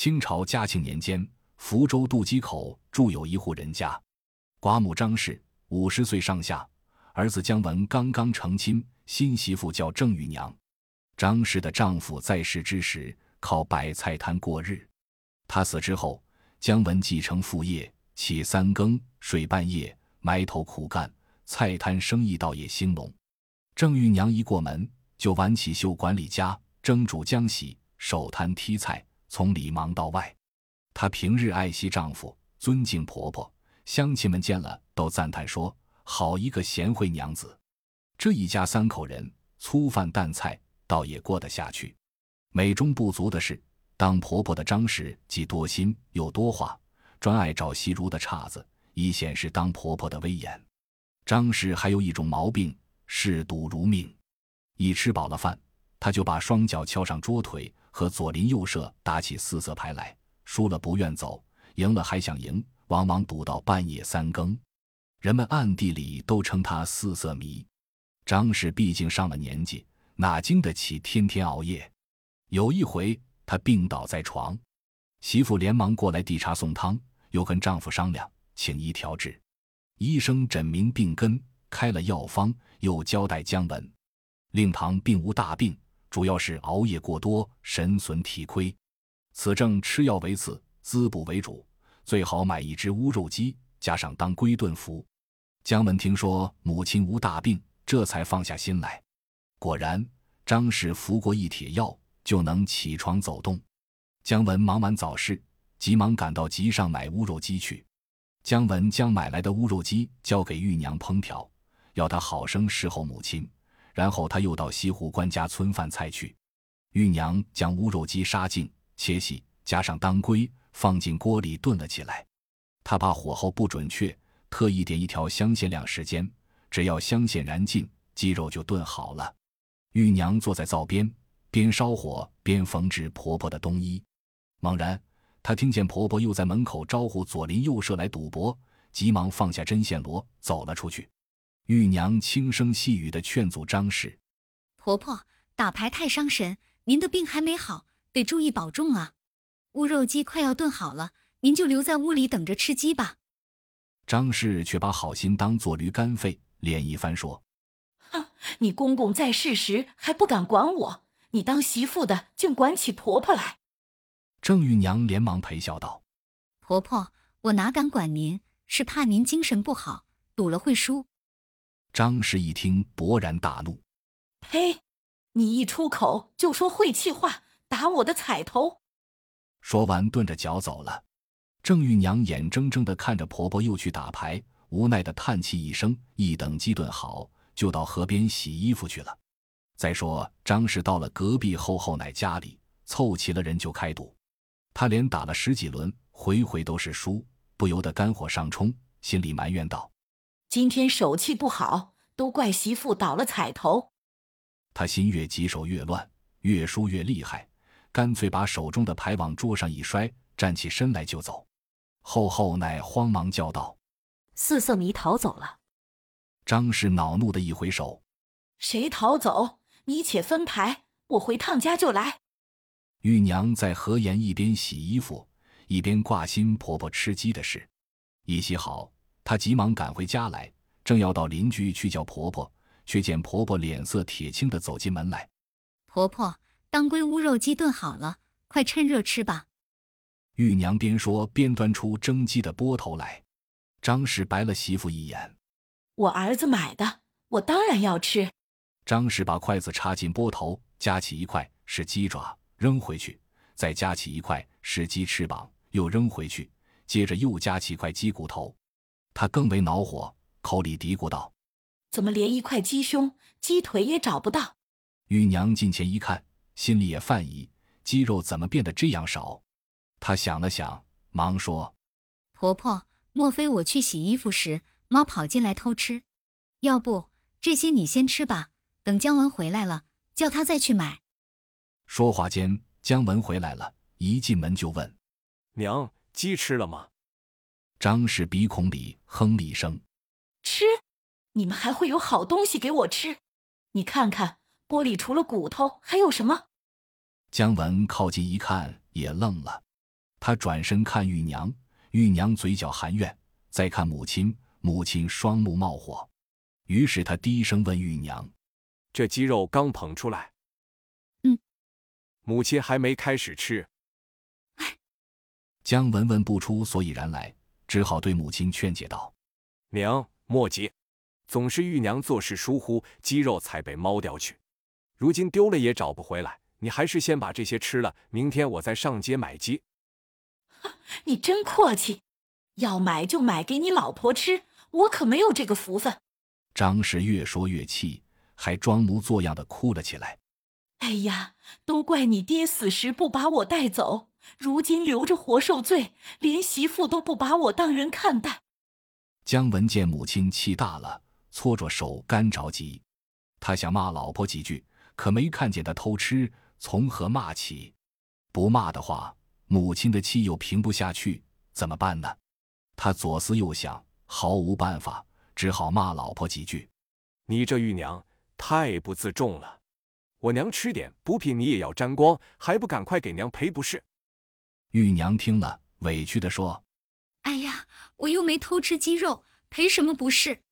清朝嘉庆年间，福州渡矶口住有一户人家，寡母张氏五十岁上下，儿子姜文刚刚成亲，新媳妇叫郑玉娘。张氏的丈夫在世之时靠摆菜摊过日，他死之后，姜文继承父业，起三更睡半夜，埋头苦干，菜摊生意倒也兴隆。郑玉娘一过门，就挽起袖管理家，蒸煮浆洗，手摊剔菜。从里忙到外，她平日爱惜丈夫，尊敬婆婆，乡亲们见了都赞叹说：“好一个贤惠娘子。”这一家三口人粗饭淡菜，倒也过得下去。美中不足的是，当婆婆的张氏既多心又多话，专爱找习如的岔子，以显示当婆婆的威严。张氏还有一种毛病，嗜赌如命。一吃饱了饭，她就把双脚翘上桌腿。和左邻右舍打起四色牌来，输了不愿走，赢了还想赢，往往赌到半夜三更。人们暗地里都称他四色迷。张氏毕竟上了年纪，哪经得起天天熬夜？有一回，她病倒在床，媳妇连忙过来递茶送汤，又跟丈夫商量，请医调治。医生诊明病根，开了药方，又交代姜文，令堂并无大病。主要是熬夜过多，神损体亏。此症吃药为次，滋补为主。最好买一只乌肉鸡，加上当归炖服。姜文听说母亲无大病，这才放下心来。果然，张氏服过一帖药，就能起床走动。姜文忙完早事，急忙赶到集上买乌肉鸡去。姜文将买来的乌肉鸡交给玉娘烹调，要她好生侍候母亲。然后他又到西湖官家村饭菜去，玉娘将乌肉鸡杀净切细，加上当归，放进锅里炖了起来。他怕火候不准确，特意点一条香线晾时间，只要香线燃尽，鸡肉就炖好了。玉娘坐在灶边，边烧火边缝制婆婆的冬衣。猛然，她听见婆婆又在门口招呼左邻右舍来赌博，急忙放下针线箩，走了出去。玉娘轻声细语的劝阻张氏：“婆婆打牌太伤神，您的病还没好，得注意保重啊。乌肉鸡快要炖好了，您就留在屋里等着吃鸡吧。”张氏却把好心当做驴肝肺，脸一翻说：“哼，你公公在世时还不敢管我，你当媳妇的竟管起婆婆来。”郑玉娘连忙陪笑道：“婆婆，我哪敢管您，是怕您精神不好，赌了会输。”张氏一听，勃然大怒：“呸！你一出口就说晦气话，打我的彩头！”说完，顿着脚走了。郑玉娘眼睁睁的看着婆婆又去打牌，无奈的叹气一声：“一等鸡炖好，就到河边洗衣服去了。”再说，张氏到了隔壁后后奶家里，凑齐了人就开赌。他连打了十几轮，回回都是输，不由得肝火上冲，心里埋怨道。今天手气不好，都怪媳妇倒了彩头。他心越急，手越乱，越输越厉害，干脆把手中的牌往桌上一摔，站起身来就走。后后奶慌忙叫道：“四色迷逃走了。”张氏恼怒的一挥手：“谁逃走？你且分牌，我回趟家就来。”玉娘在河沿一边洗衣服，一边挂心婆婆吃鸡的事。一洗好。她急忙赶回家来，正要到邻居去叫婆婆，却见婆婆脸色铁青的走进门来。婆婆，当归乌肉鸡炖好了，快趁热吃吧。玉娘边说边端出蒸鸡的钵头来。张氏白了媳妇一眼：“我儿子买的，我当然要吃。”张氏把筷子插进钵头，夹起一块是鸡爪，扔回去，再夹起一块是鸡翅膀，又扔回去，接着又夹起块鸡骨头。他更为恼火，口里嘀咕道：“怎么连一块鸡胸、鸡腿也找不到？”玉娘近前一看，心里也犯疑：鸡肉怎么变得这样少？她想了想，忙说：“婆婆，莫非我去洗衣服时，猫跑进来偷吃？要不这些你先吃吧，等姜文回来了，叫他再去买。”说话间，姜文回来了，一进门就问：“娘，鸡吃了吗？”张氏鼻孔里哼了一声：“吃？你们还会有好东西给我吃？你看看锅里除了骨头还有什么？”姜文靠近一看，也愣了。他转身看玉娘，玉娘嘴角含怨；再看母亲，母亲双目冒火。于是他低声问玉娘：“这鸡肉刚捧出来？”“嗯。”母亲还没开始吃。哎。姜文问不出所以然来，只好对母亲劝解道：“娘，莫急，总是玉娘做事疏忽，鸡肉才被猫叼去。如今丢了也找不回来，你还是先把这些吃了，明天我再上街买鸡。”你真阔气，要买就买给你老婆吃，我可没有这个福分。张氏越说越气，还装模作样的哭了起来。哎呀，都怪你爹死时不把我带走，如今留着活受罪，连媳妇都不把我当人看待。姜文见母亲气大了，搓着手干着急，他想骂老婆几句，可没看见他偷吃，从何骂起？不骂的话。母亲的气又平不下去，怎么办呢？他左思右想，毫无办法，只好骂老婆几句：“你这玉娘太不自重了！我娘吃点补品，你也要沾光，还不赶快给娘赔不是？”玉娘听了，委屈地说：“哎呀，我又没偷吃鸡肉，赔什么不是？”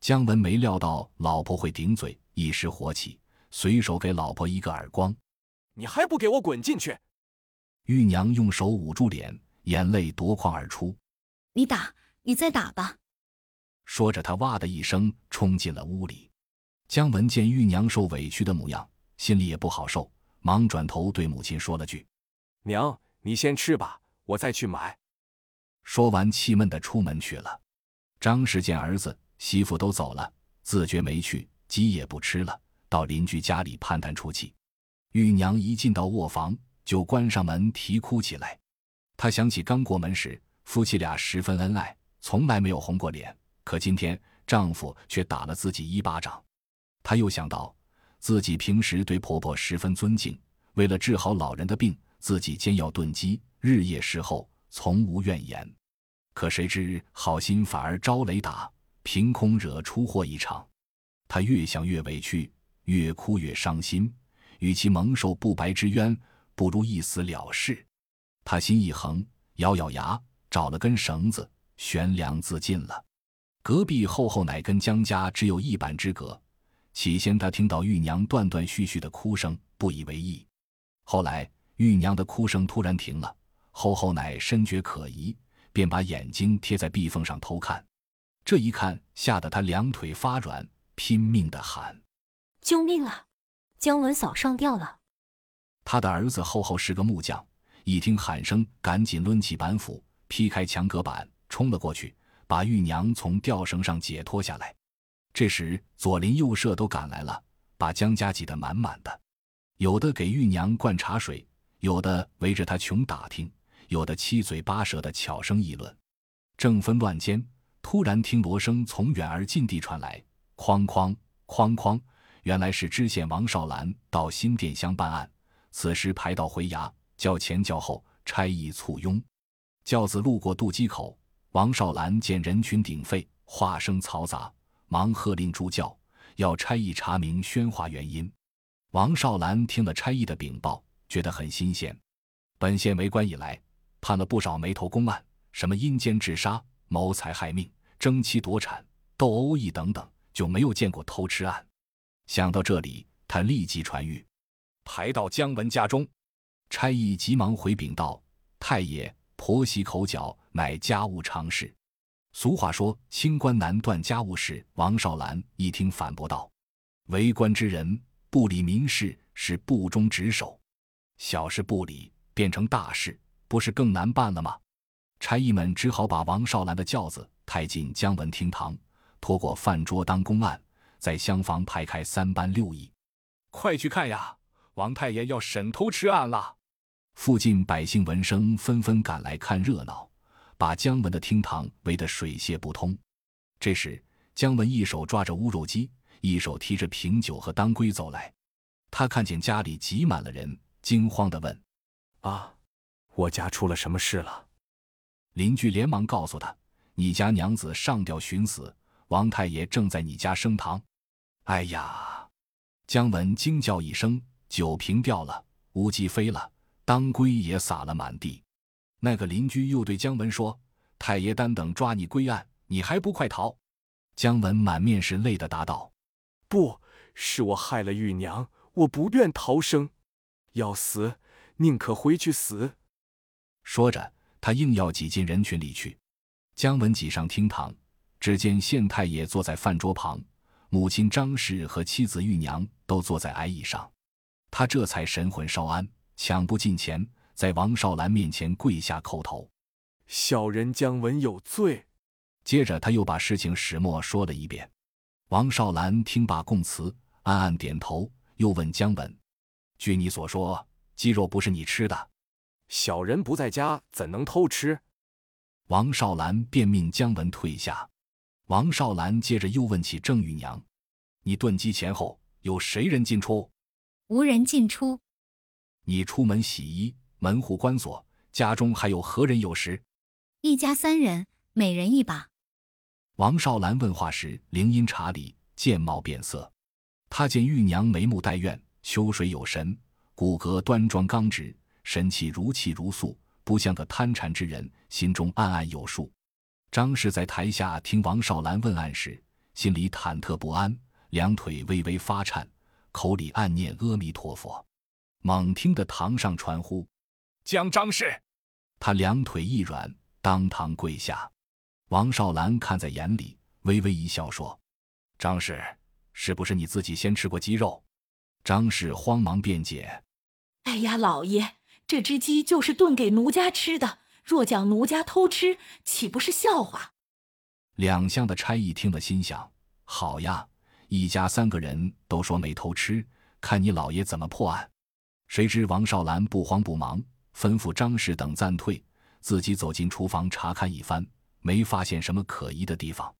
姜文没料到老婆会顶嘴，一时火起，随手给老婆一个耳光：“你还不给我滚进去！”玉娘用手捂住脸，眼泪夺眶而出。你打，你再打吧。说着，他哇的一声冲进了屋里。姜文见玉娘受委屈的模样，心里也不好受，忙转头对母亲说了句：“娘，你先吃吧，我再去买。”说完，气闷的出门去了。张氏见儿子媳妇都走了，自觉没趣，鸡也不吃了，到邻居家里攀谈出气。玉娘一进到卧房。就关上门啼哭起来。她想起刚过门时，夫妻俩十分恩爱，从来没有红过脸。可今天丈夫却打了自己一巴掌。她又想到自己平时对婆婆十分尊敬，为了治好老人的病，自己煎药炖鸡，日夜侍候，从无怨言。可谁知好心反而招雷打，凭空惹出祸一场。他越想越委屈，越哭越伤心。与其蒙受不白之冤，不如一死了事，他心一横，咬咬牙，找了根绳子悬梁自尽了。隔壁厚厚奶跟江家只有一板之隔，起先他听到玉娘断断续续的哭声，不以为意。后来玉娘的哭声突然停了，厚厚奶深觉可疑，便把眼睛贴在壁缝上偷看。这一看，吓得他两腿发软，拼命的喊：“救命啊！姜文嫂上吊了！”他的儿子厚厚是个木匠，一听喊声，赶紧抡起板斧，劈开墙隔板，冲了过去，把玉娘从吊绳上解脱下来。这时，左邻右舍都赶来了，把江家挤得满满的，有的给玉娘灌茶水，有的围着他穷打听，有的七嘴八舌的悄声议论。正纷乱间，突然听锣声从远而近地传来，哐哐哐哐，原来是知县王少兰到新店乡办案。此时排到回衙，叫前叫后，差役簇拥。轿子路过渡鸡口，王少兰见人群鼎沸，话声嘈杂，忙喝令助教，要差役查明喧哗原因。王少兰听了差役的禀报，觉得很新鲜。本县为官以来，判了不少没头公案，什么阴间自杀、谋财害命、争妻夺产、斗殴役等等，就没有见过偷吃案。想到这里，他立即传谕。排到姜文家中，差役急忙回禀道：“太爷，婆媳口角乃家务常事。俗话说，清官难断家务事。”王少兰一听，反驳道：“为官之人不理民事，是不忠职守；小事不理，变成大事，不是更难办了吗？”差役们只好把王少兰的轿子抬进姜文厅堂，拖过饭桌当公案，在厢房排开三班六役，快去看呀！王太爷要审偷吃案了，附近百姓闻声纷纷赶来看热闹，把姜文的厅堂围得水泄不通。这时，姜文一手抓着乌肉鸡，一手提着瓶酒和当归走来。他看见家里挤满了人，惊慌地问：“啊，我家出了什么事了？”邻居连忙告诉他：“你家娘子上吊寻死，王太爷正在你家升堂。”哎呀！姜文惊叫一声。酒瓶掉了，乌鸡飞了，当归也洒了满地。那个邻居又对姜文说：“太爷单等抓你归案，你还不快逃？”姜文满面是泪的答道：“不是我害了玉娘，我不愿逃生，要死宁可回去死。”说着，他硬要挤进人群里去。姜文挤上厅堂，只见县太爷坐在饭桌旁，母亲张氏和妻子玉娘都坐在矮椅上。他这才神魂稍安，抢步近前，在王少兰面前跪下叩头：“小人姜文有罪。”接着他又把事情始末说了一遍。王少兰听罢供词，暗暗点头，又问姜文：“据你所说，鸡肉不是你吃的？”小人不在家，怎能偷吃？王少兰便命姜文退下。王少兰接着又问起郑玉娘：“你炖鸡前后有谁人进出？”“无人进出。”“你出门洗衣，门户关锁，家中还有何人有时？”“一家三人，每人一把。”王少兰问话时，灵音查理，见貌变色。他见玉娘眉目带怨，秋水有神，骨骼端庄刚直。神气如泣如诉，不像个贪馋之人，心中暗暗有数。张氏在台下听王少兰问案时，心里忐忑不安，两腿微微发颤，口里暗念阿弥陀佛。猛听得堂上传呼：“将张氏！”他两腿一软，当堂跪下。王少兰看在眼里，微微一笑说：“张氏，是不是你自己先吃过鸡肉？”张氏慌忙辩解：“哎呀，老爷。”这只鸡就是炖给奴家吃的，若讲奴家偷吃，岂不是笑话？两厢的差役听了，心想：好呀，一家三个人都说没偷吃，看你老爷怎么破案。谁知王少兰不慌不忙，吩咐张氏等暂退，自己走进厨房查看一番，没发现什么可疑的地方。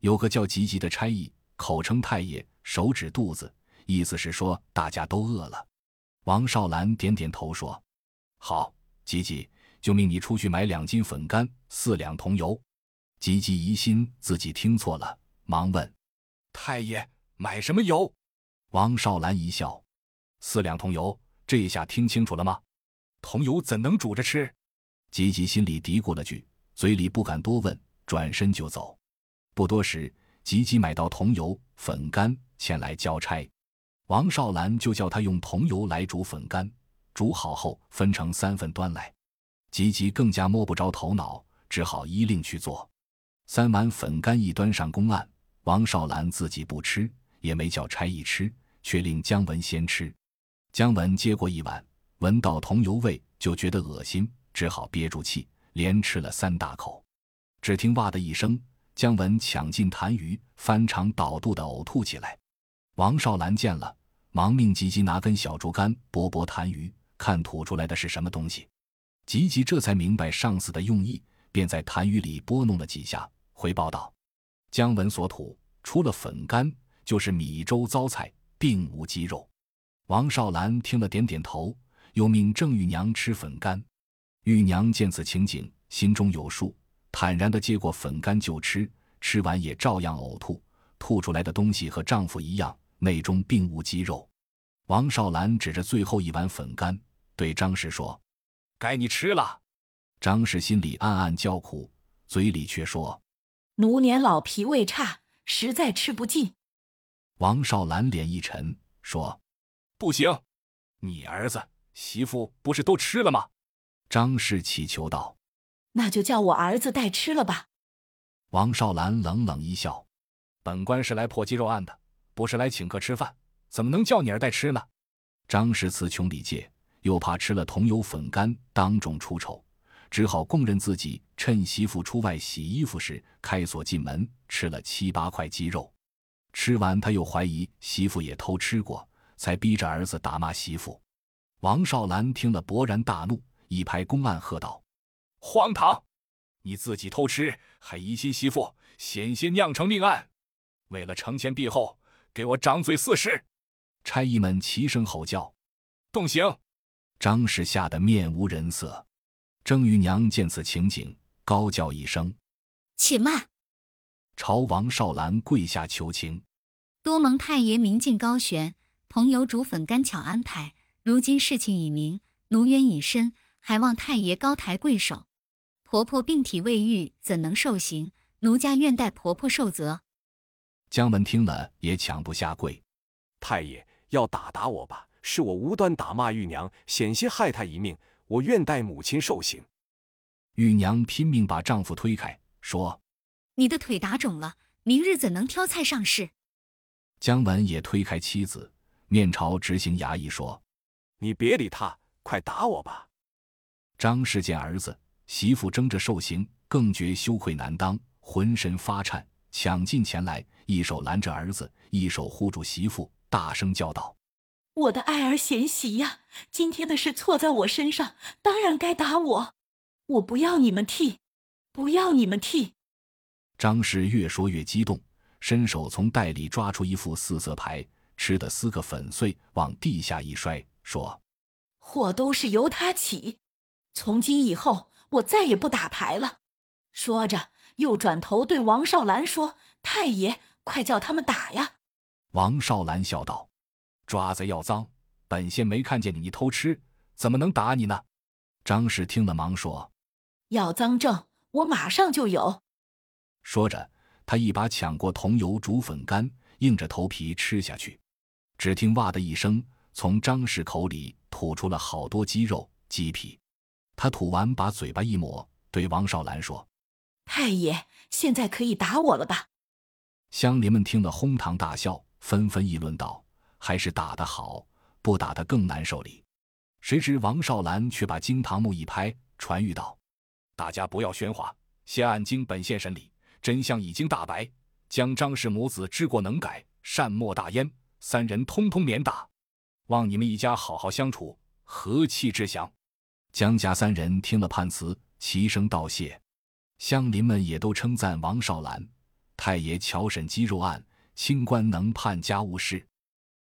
有个叫吉吉的差役，口称太爷，手指肚子，意思是说大家都饿了。王少兰点点头说。好，吉吉，就命你出去买两斤粉干，四两桐油。吉吉疑心自己听错了，忙问：“太爷，买什么油？”王少兰一笑：“四两桐油，这一下听清楚了吗？桐油怎能煮着吃？”吉吉心里嘀咕了句，嘴里不敢多问，转身就走。不多时，吉吉买到桐油、粉干，前来交差。王少兰就叫他用桐油来煮粉干。煮好后分成三份端来，吉吉更加摸不着头脑，只好依令去做。三碗粉干一端上公案，王少兰自己不吃，也没叫差役吃，却令姜文先吃。姜文接过一碗，闻到桐油味就觉得恶心，只好憋住气，连吃了三大口。只听哇的一声，姜文抢进痰盂，翻肠倒肚的呕吐起来。王少兰见了，忙命吉吉拿根小竹竿拨拨痰盂。看吐出来的是什么东西，吉吉这才明白上司的用意，便在痰盂里拨弄了几下，回报道：“姜文所吐除了粉干，就是米粥糟菜，并无鸡肉。”王少兰听了，点点头，又命郑玉娘吃粉干。玉娘见此情景，心中有数，坦然地接过粉干就吃，吃完也照样呕吐，吐出来的东西和丈夫一样，内中并无鸡肉。王少兰指着最后一碗粉干。对张氏说：“该你吃了。”张氏心里暗暗叫苦，嘴里却说：“奴年老脾胃差，实在吃不进。”王少兰脸一沉，说：“不行，你儿子媳妇不是都吃了吗？”张氏乞求道：“那就叫我儿子代吃了吧。”王少兰冷冷一笑：“本官是来破鸡肉案的，不是来请客吃饭，怎么能叫你儿代吃呢？”张氏词穷理解。又怕吃了桐油粉干当众出丑，只好供认自己趁媳妇出外洗衣服时开锁进门吃了七八块鸡肉。吃完他又怀疑媳妇也偷吃过，才逼着儿子打骂媳妇。王少兰听了勃然大怒，一拍公案喝道：“荒唐！你自己偷吃，还疑心媳妇，险些酿成命案。为了承前避后，给我掌嘴四十！”差役们齐声吼叫：“动刑！”张氏吓得面无人色，郑玉娘见此情景，高叫一声：“且慢！”朝王少兰跪下求情：“多蒙太爷明镜高悬，桐油煮粉干巧安排。如今事情已明，奴冤已深，还望太爷高抬贵手。婆婆病体未愈，怎能受刑？奴家愿代婆婆受责。姜文听了也抢不下跪。太爷要打打我吧，是我无端打骂玉娘，险些害她一命，我愿代母亲受刑。玉娘拼命把丈夫推开，说：“你的腿打肿了，明日怎能挑菜上市？”姜文也推开妻子，面朝执行衙役说：“你别理他，快打我吧。”张氏见儿子媳妇争着受刑，更觉羞愧难当，浑身发颤，抢进前来，一手拦着儿子，一手护住媳妇，大声叫道：“我的爱儿贤媳呀，今天的事错在我身上，当然该打我。我不要你们替，不要你们替。”张氏越说越激动。伸手从袋里抓出一副四色牌，吃的撕个粉碎，往地下一摔，说：“祸都是由他起，从今以后我再也不打牌了。”说着，又转头对王少兰说：“太爷，快叫他们打呀！”王少兰笑道：“抓贼要赃，本县没看见你偷吃，怎么能打你呢？”张氏听了，忙说：“要赃证，我马上就有。”说着。他一把抢过桐油煮粉干，硬着头皮吃下去。只听“哇”的一声，从张氏口里吐出了好多鸡肉、鸡皮。他吐完，把嘴巴一抹，对王少兰说：“太爷，现在可以打我了吧？”乡邻们听了，哄堂大笑，纷纷议论道：“还是打得好，不打他更难受哩。”谁知王少兰却把惊堂木一拍，传谕道：“大家不要喧哗，先按经本县审理。”真相已经大白，将张氏母子知过能改，善莫大焉，三人通通免打，望你们一家好好相处，和气致祥。江家三人听了判词，齐声道谢。乡邻们也都称赞王少兰太爷巧审鸡肉案，清官能判家务事。